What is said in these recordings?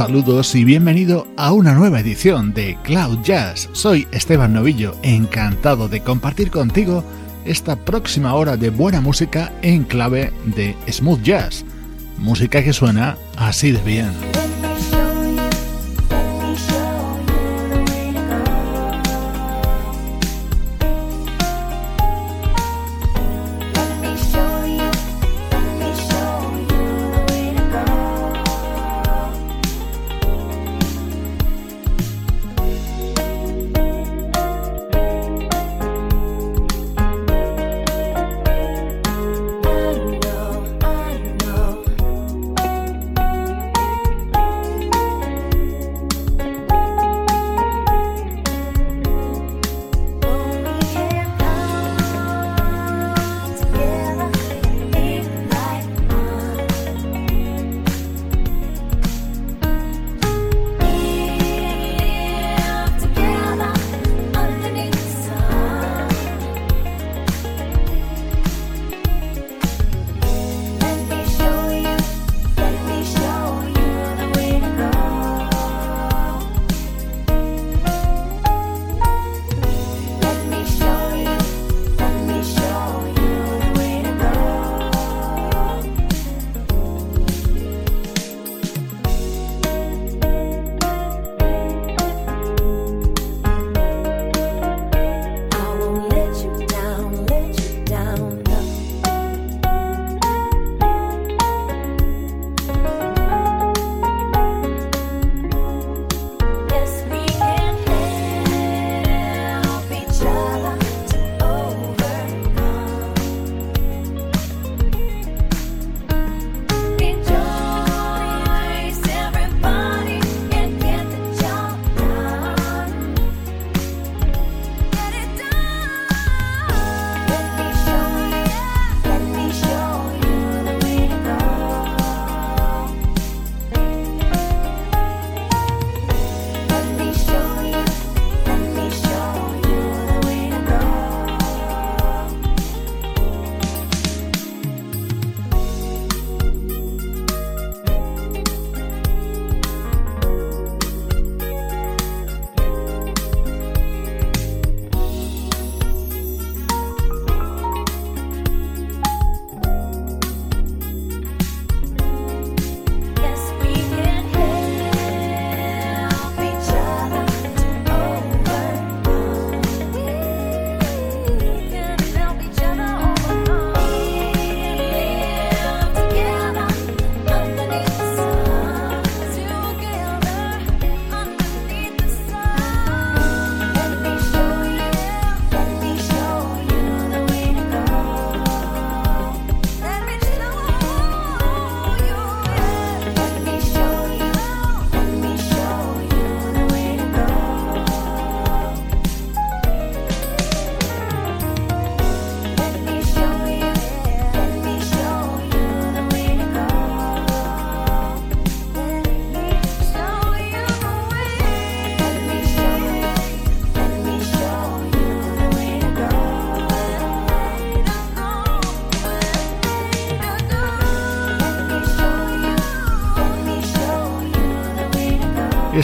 Saludos y bienvenido a una nueva edición de Cloud Jazz. Soy Esteban Novillo, encantado de compartir contigo esta próxima hora de buena música en clave de smooth jazz. Música que suena así de bien.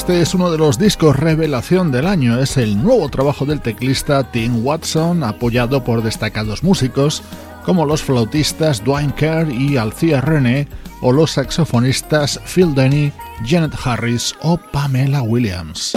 Este es uno de los discos revelación del año, es el nuevo trabajo del teclista Tim Watson, apoyado por destacados músicos como los flautistas Dwayne Kerr y Althea René, o los saxofonistas Phil Denny, Janet Harris o Pamela Williams.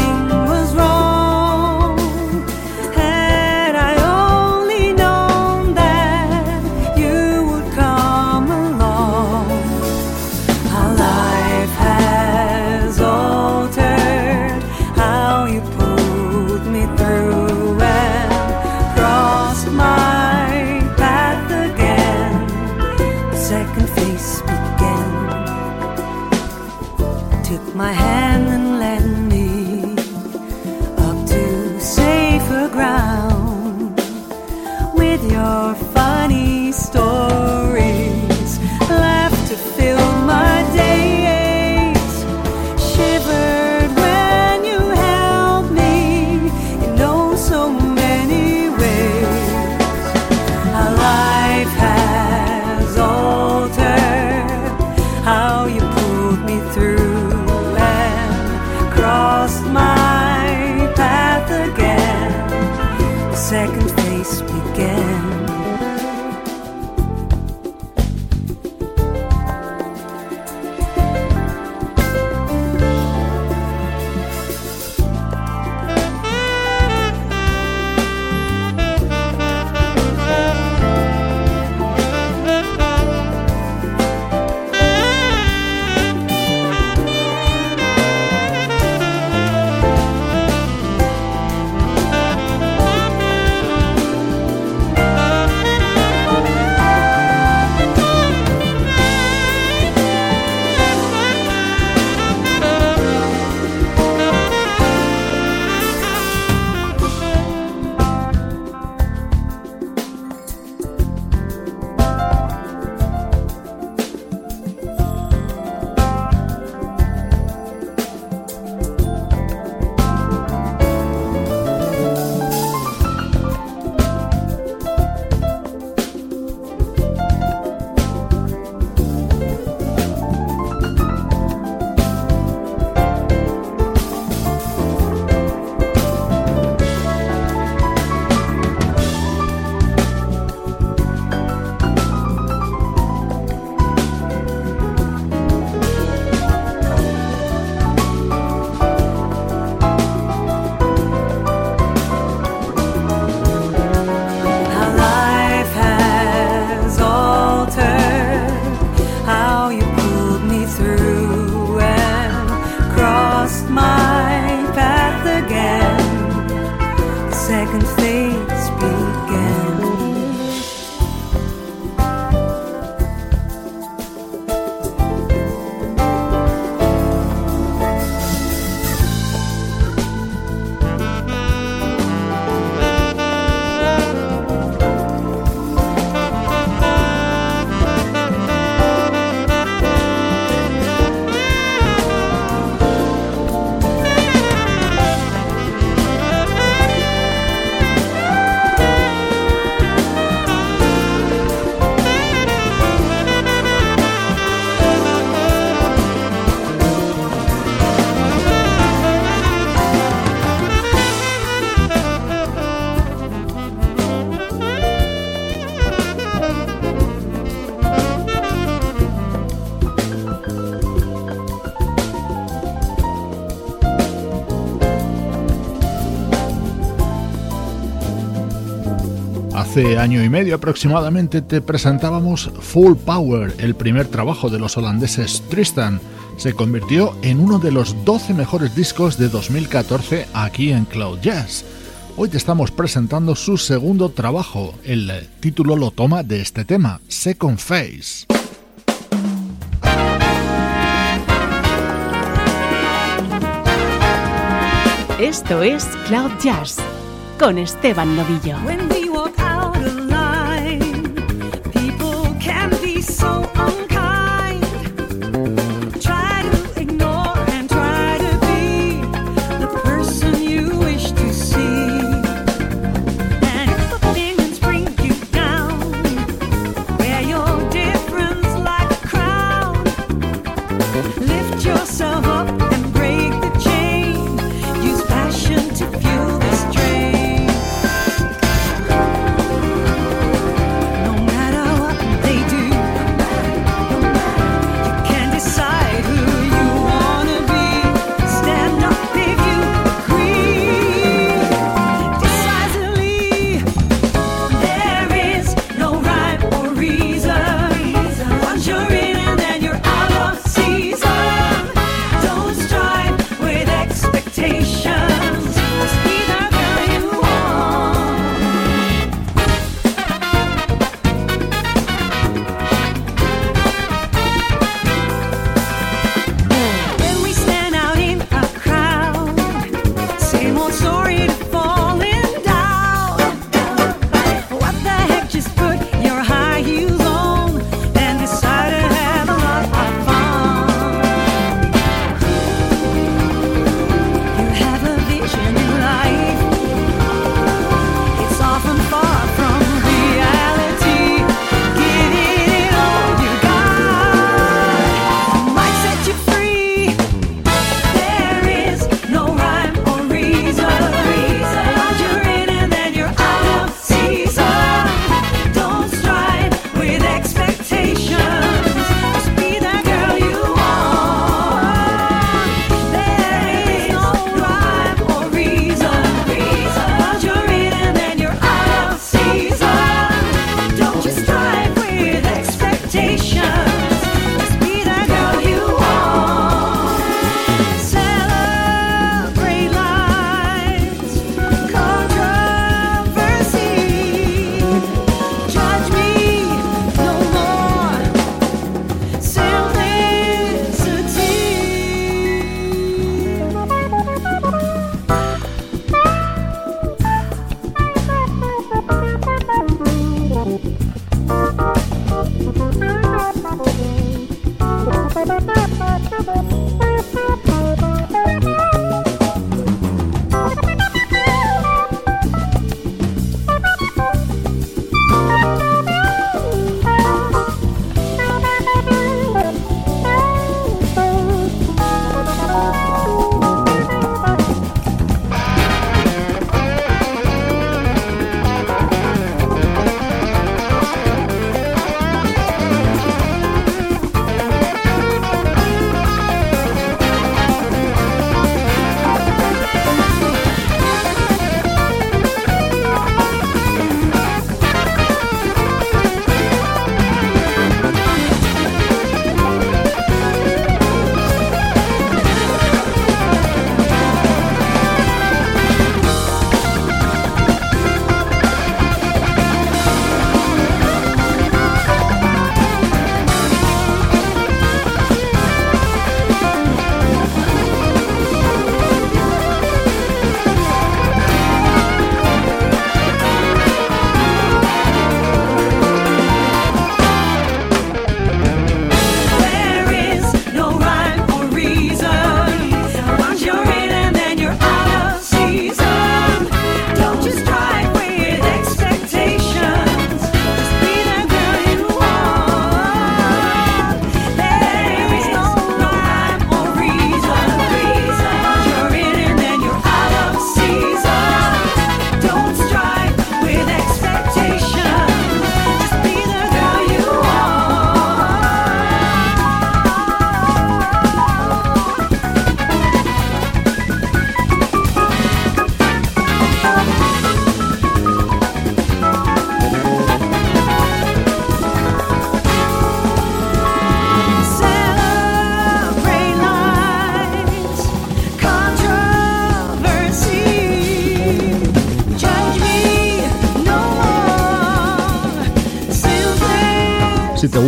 Hace año y medio aproximadamente te presentábamos Full Power, el primer trabajo de los holandeses Tristan. Se convirtió en uno de los 12 mejores discos de 2014 aquí en Cloud Jazz. Hoy te estamos presentando su segundo trabajo. El título lo toma de este tema, Second Phase. Esto es Cloud Jazz con Esteban Novillo.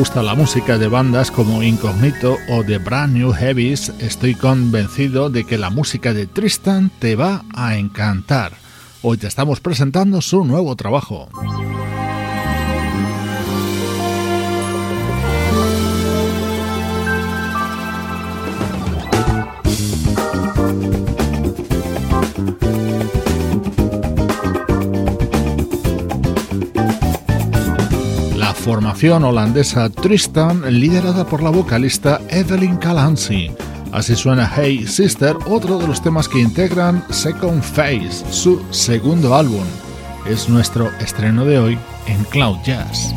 Gusta la música de bandas como Incognito o The Brand New Heavies, estoy convencido de que la música de Tristan te va a encantar. Hoy te estamos presentando su nuevo trabajo. Formación holandesa Tristan, liderada por la vocalista Evelyn Calancy. Así suena Hey Sister, otro de los temas que integran Second Phase, su segundo álbum. Es nuestro estreno de hoy en Cloud Jazz.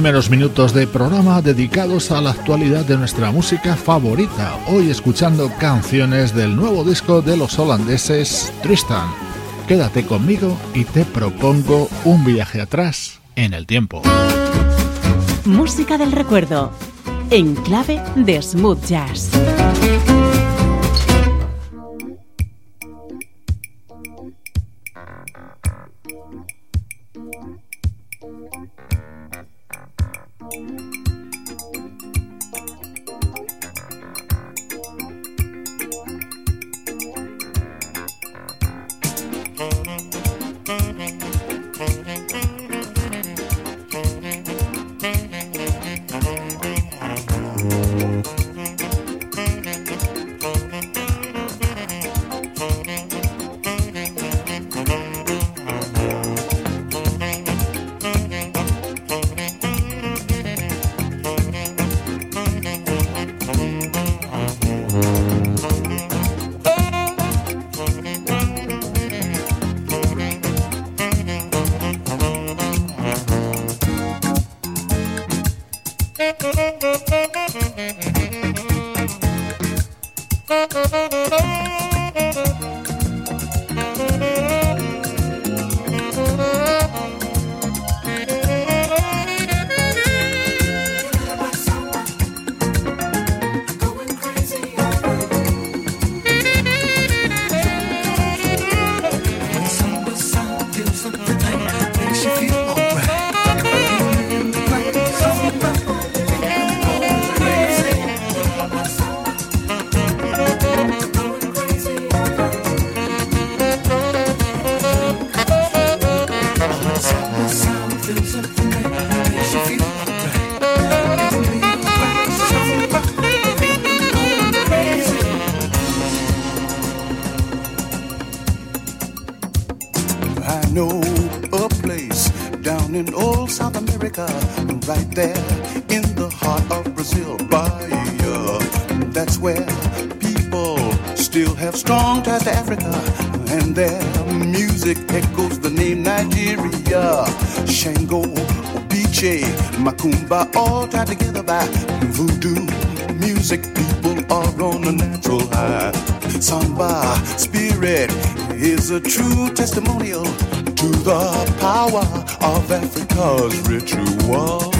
primeros minutos de programa dedicados a la actualidad de nuestra música favorita, hoy escuchando canciones del nuevo disco de los holandeses Tristan. Quédate conmigo y te propongo un viaje atrás en el tiempo. Música del recuerdo, en clave de smooth jazz. tchau. Have strong ties to Africa, and their music echoes the name Nigeria. Shango, Obiche, Makumba, all tied together by voodoo music. People are on a natural high. Samba spirit is a true testimonial to the power of Africa's ritual.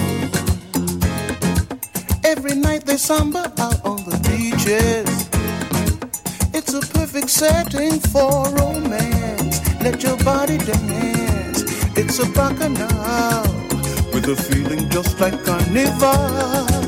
Every night they samba out on the beaches. It's a perfect setting for romance. Let your body dance. It's a bacchanal with a feeling just like carnival.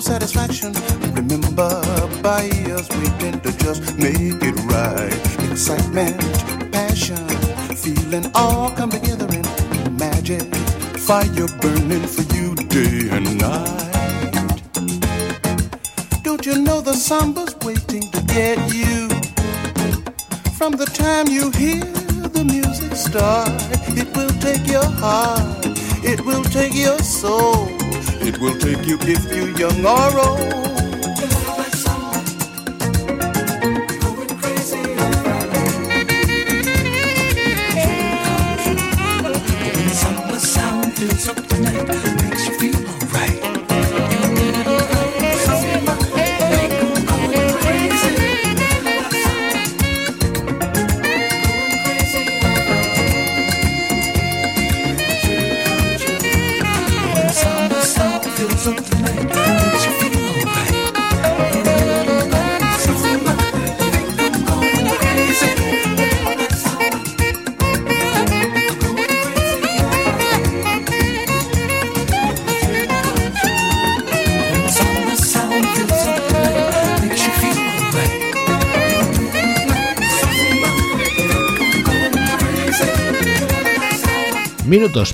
Satisfaction. Remember, by us, we tend to just make it right. Excitement, passion, feeling all come together in magic. Fire burning for you day and night. Don't you know the samba's waiting to get you? From the time you hear the music start, it will take your heart, it will take your soul it will take you if you're young or old.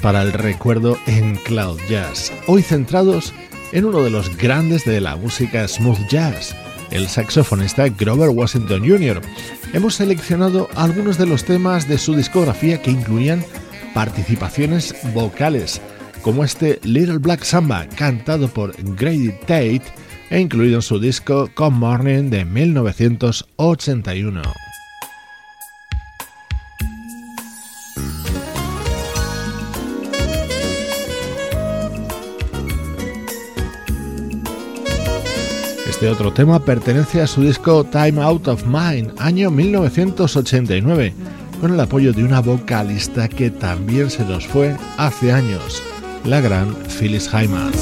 Para el recuerdo en Cloud Jazz, hoy centrados en uno de los grandes de la música smooth jazz, el saxofonista Grover Washington Jr. Hemos seleccionado algunos de los temas de su discografía que incluían participaciones vocales, como este Little Black Samba cantado por Grady Tate e incluido en su disco Come Morning de 1981. Este otro tema pertenece a su disco Time Out of Mind, año 1989, con el apoyo de una vocalista que también se nos fue hace años, la gran Phyllis Hyman.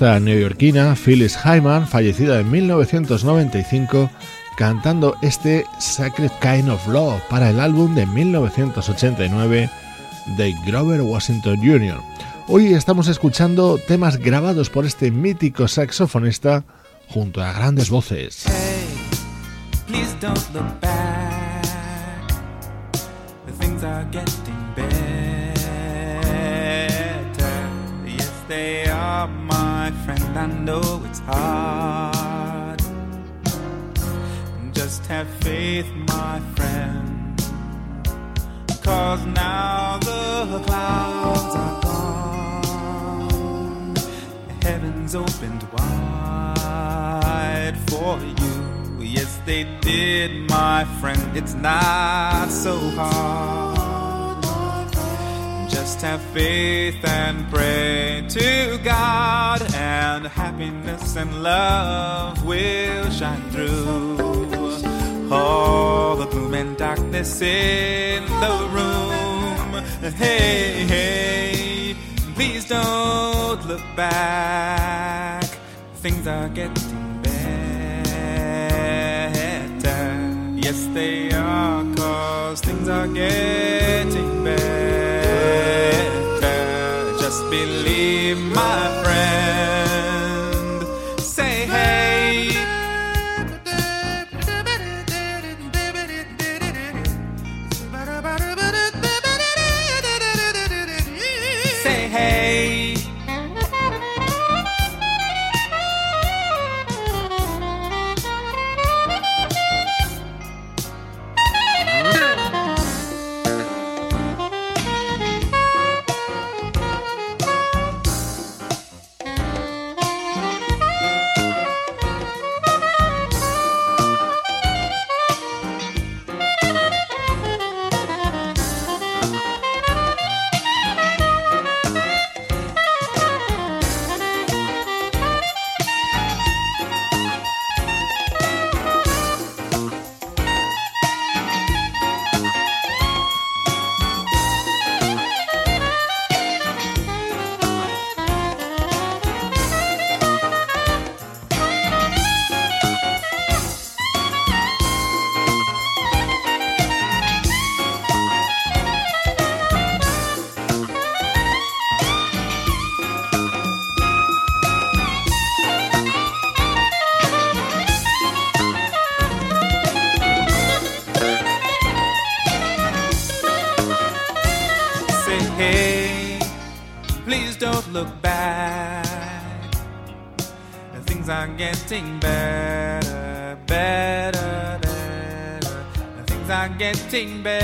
Vocalista neoyorquina Phyllis Hyman, fallecida en 1995, cantando este Sacred Kind of Love para el álbum de 1989 de Grover Washington Jr. Hoy estamos escuchando temas grabados por este mítico saxofonista junto a grandes voces. Friend, I know it's hard. Just have faith, my friend. Cause now the clouds are gone. Heavens opened wide for you. Yes, they did, my friend. It's not so hard. Just have faith and pray to God, and happiness and love will shine through. All the gloom and darkness in the room. Hey, hey, please don't look back. Things are getting better. Yes, they are, cause things are getting better believe my 15 better.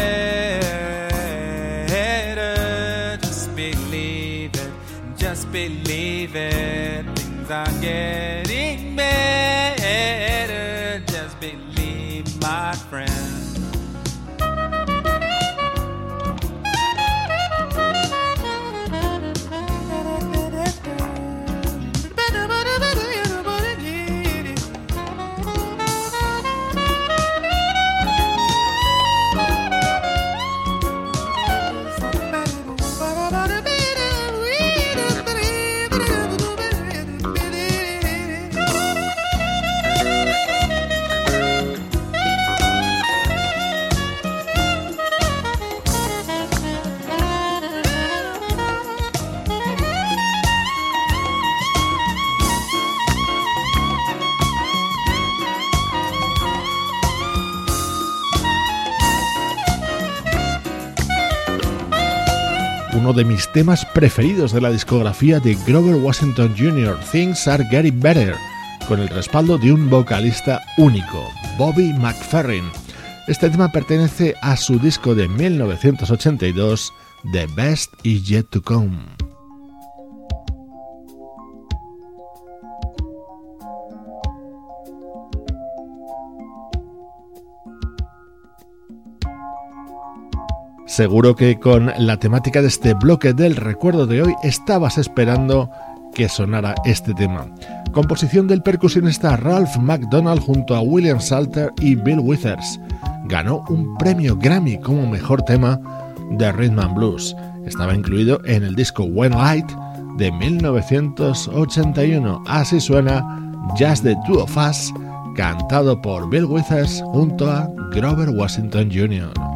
Mis temas preferidos de la discografía de Grover Washington Jr., Things Are Getting Better, con el respaldo de un vocalista único, Bobby McFerrin. Este tema pertenece a su disco de 1982, The Best Is Yet to Come. Seguro que con la temática de este bloque del recuerdo de hoy estabas esperando que sonara este tema. Composición del percusionista Ralph McDonald junto a William Salter y Bill Withers. Ganó un premio Grammy como mejor tema de Rhythm and Blues. Estaba incluido en el disco When Light de 1981. Así suena Just the Two of Us, cantado por Bill Withers junto a Grover Washington Jr.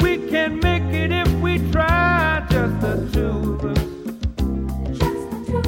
We can make it if we try, just the two of us. Just the two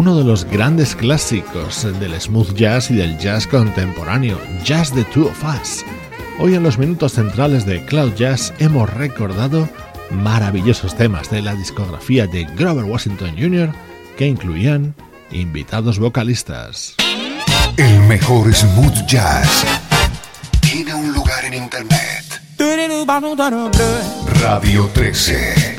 uno de los grandes clásicos del smooth jazz y del jazz contemporáneo, Jazz the Two of Us. Hoy en los minutos centrales de Cloud Jazz hemos recordado maravillosos temas de la discografía de Grover Washington Jr. que incluían invitados vocalistas. El mejor smooth jazz tiene un lugar en internet. Radio 13.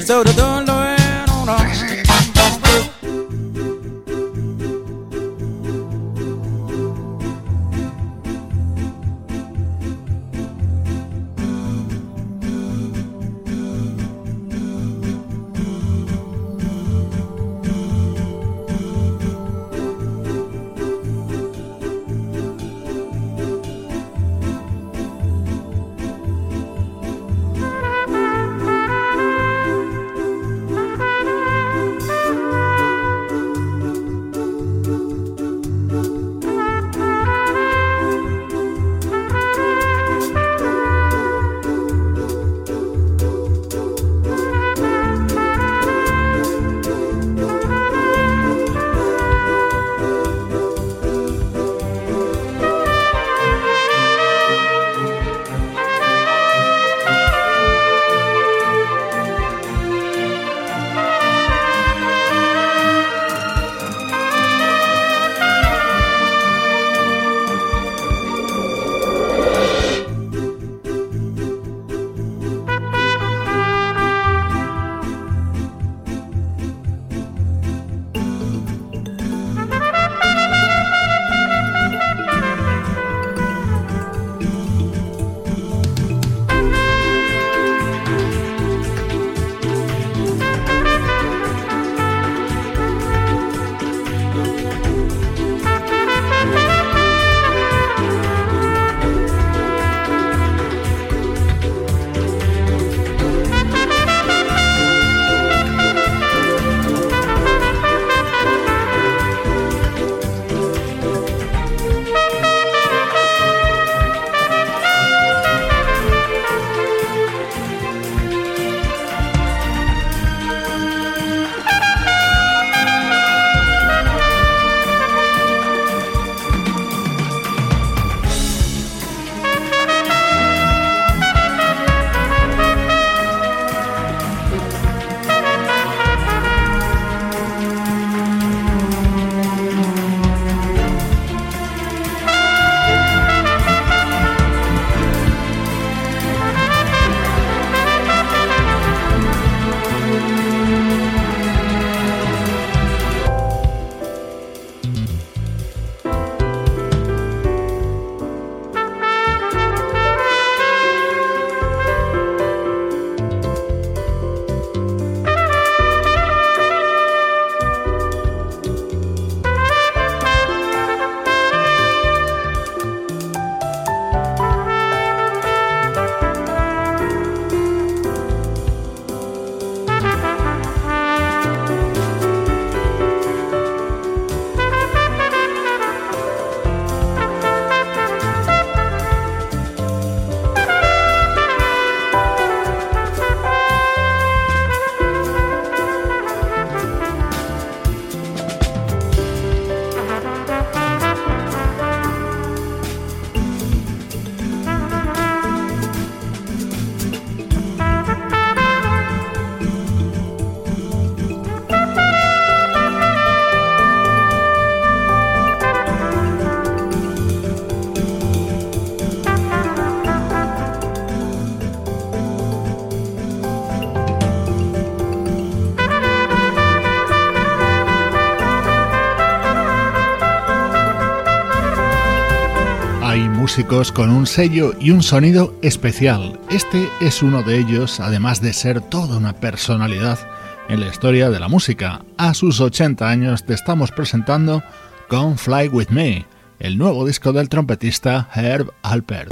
Con un sello y un sonido especial. Este es uno de ellos, además de ser toda una personalidad en la historia de la música. A sus 80 años te estamos presentando con Fly With Me, el nuevo disco del trompetista Herb Alpert.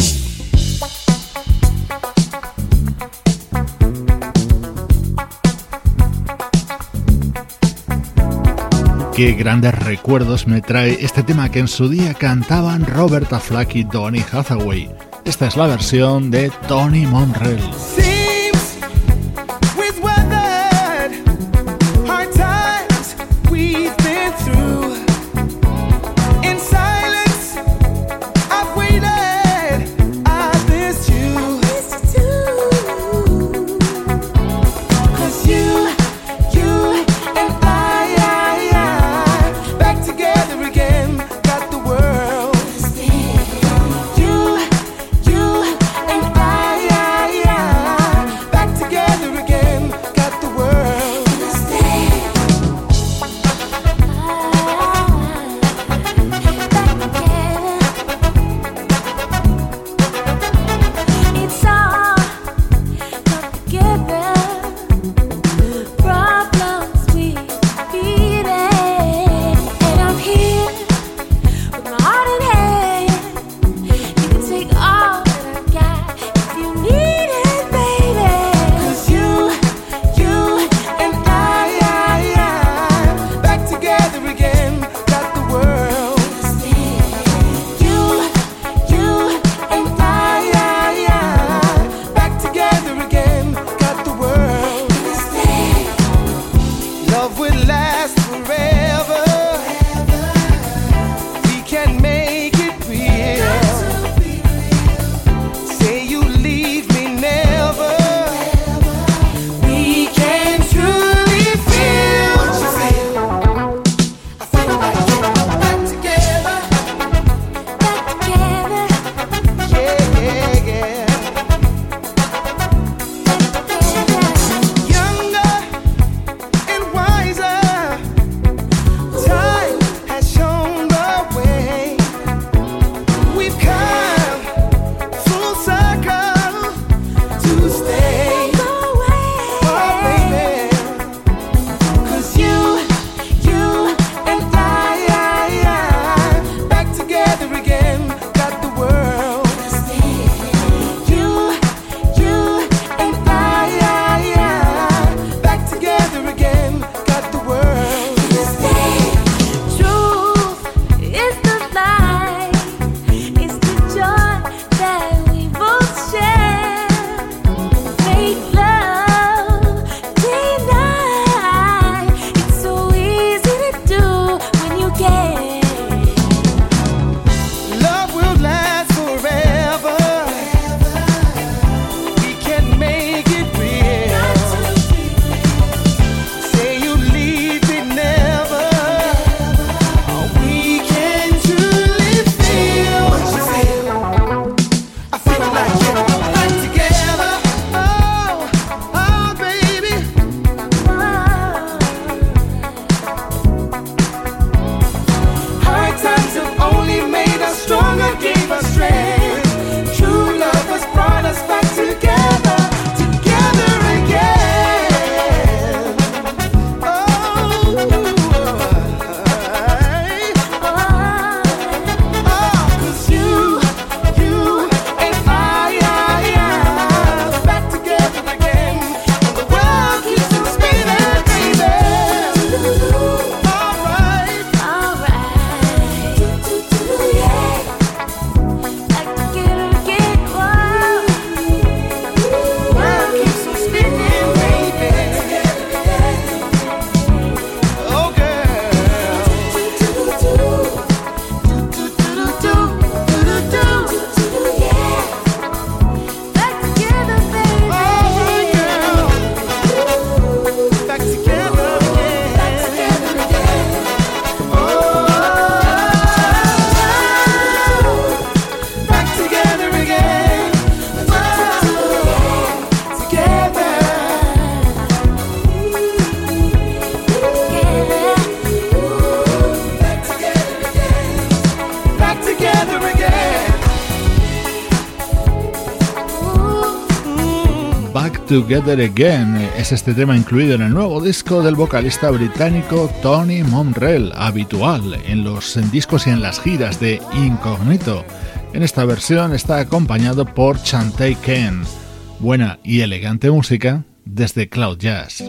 Qué grandes recuerdos me trae este tema que en su día cantaban Roberta Flack y Donny Hathaway. Esta es la versión de Tony Monrell. Together Again. Es este tema incluido en el nuevo disco del vocalista británico Tony Monrell, habitual en los discos y en las giras de Incognito. En esta versión está acompañado por Chantay Ken. Buena y elegante música desde Cloud Jazz.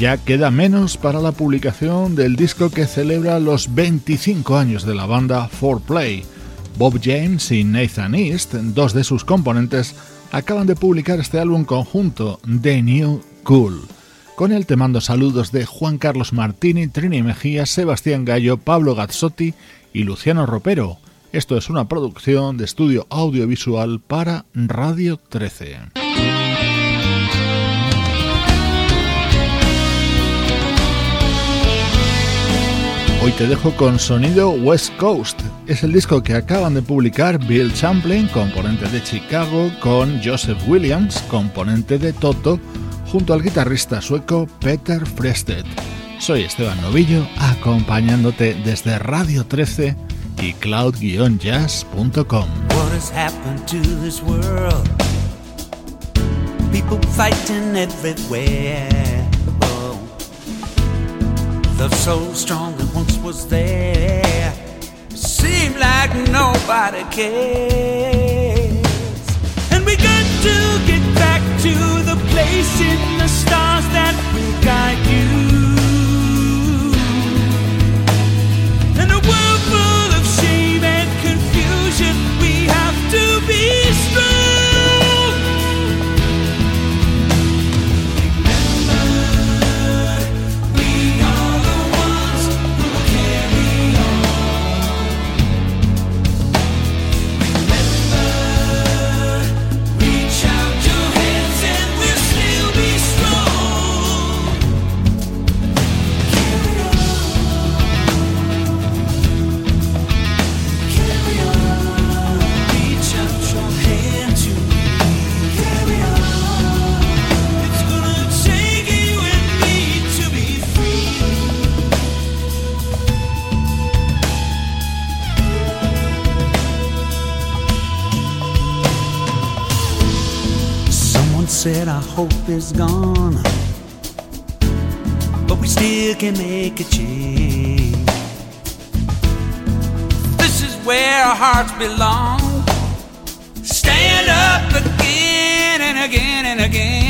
Ya queda menos para la publicación del disco que celebra los 25 años de la banda 4Play. Bob James y Nathan East, dos de sus componentes, acaban de publicar este álbum conjunto, The New Cool. con el te mando saludos de Juan Carlos Martini, Trini Mejía, Sebastián Gallo, Pablo Gazzotti y Luciano Ropero. Esto es una producción de estudio audiovisual para Radio 13. Hoy te dejo con sonido West Coast. Es el disco que acaban de publicar Bill Champlin, componente de Chicago, con Joseph Williams, componente de Toto, junto al guitarrista sueco Peter Frested. Soy Esteban Novillo, acompañándote desde Radio 13 y cloud-jazz.com. What has happened to this world? Love so strong that once was there. It Seemed like nobody cares. And we got to get back to the place in the stars that will guide you. Is gone, but we still can make a change. This is where our hearts belong. Stand up again and again and again.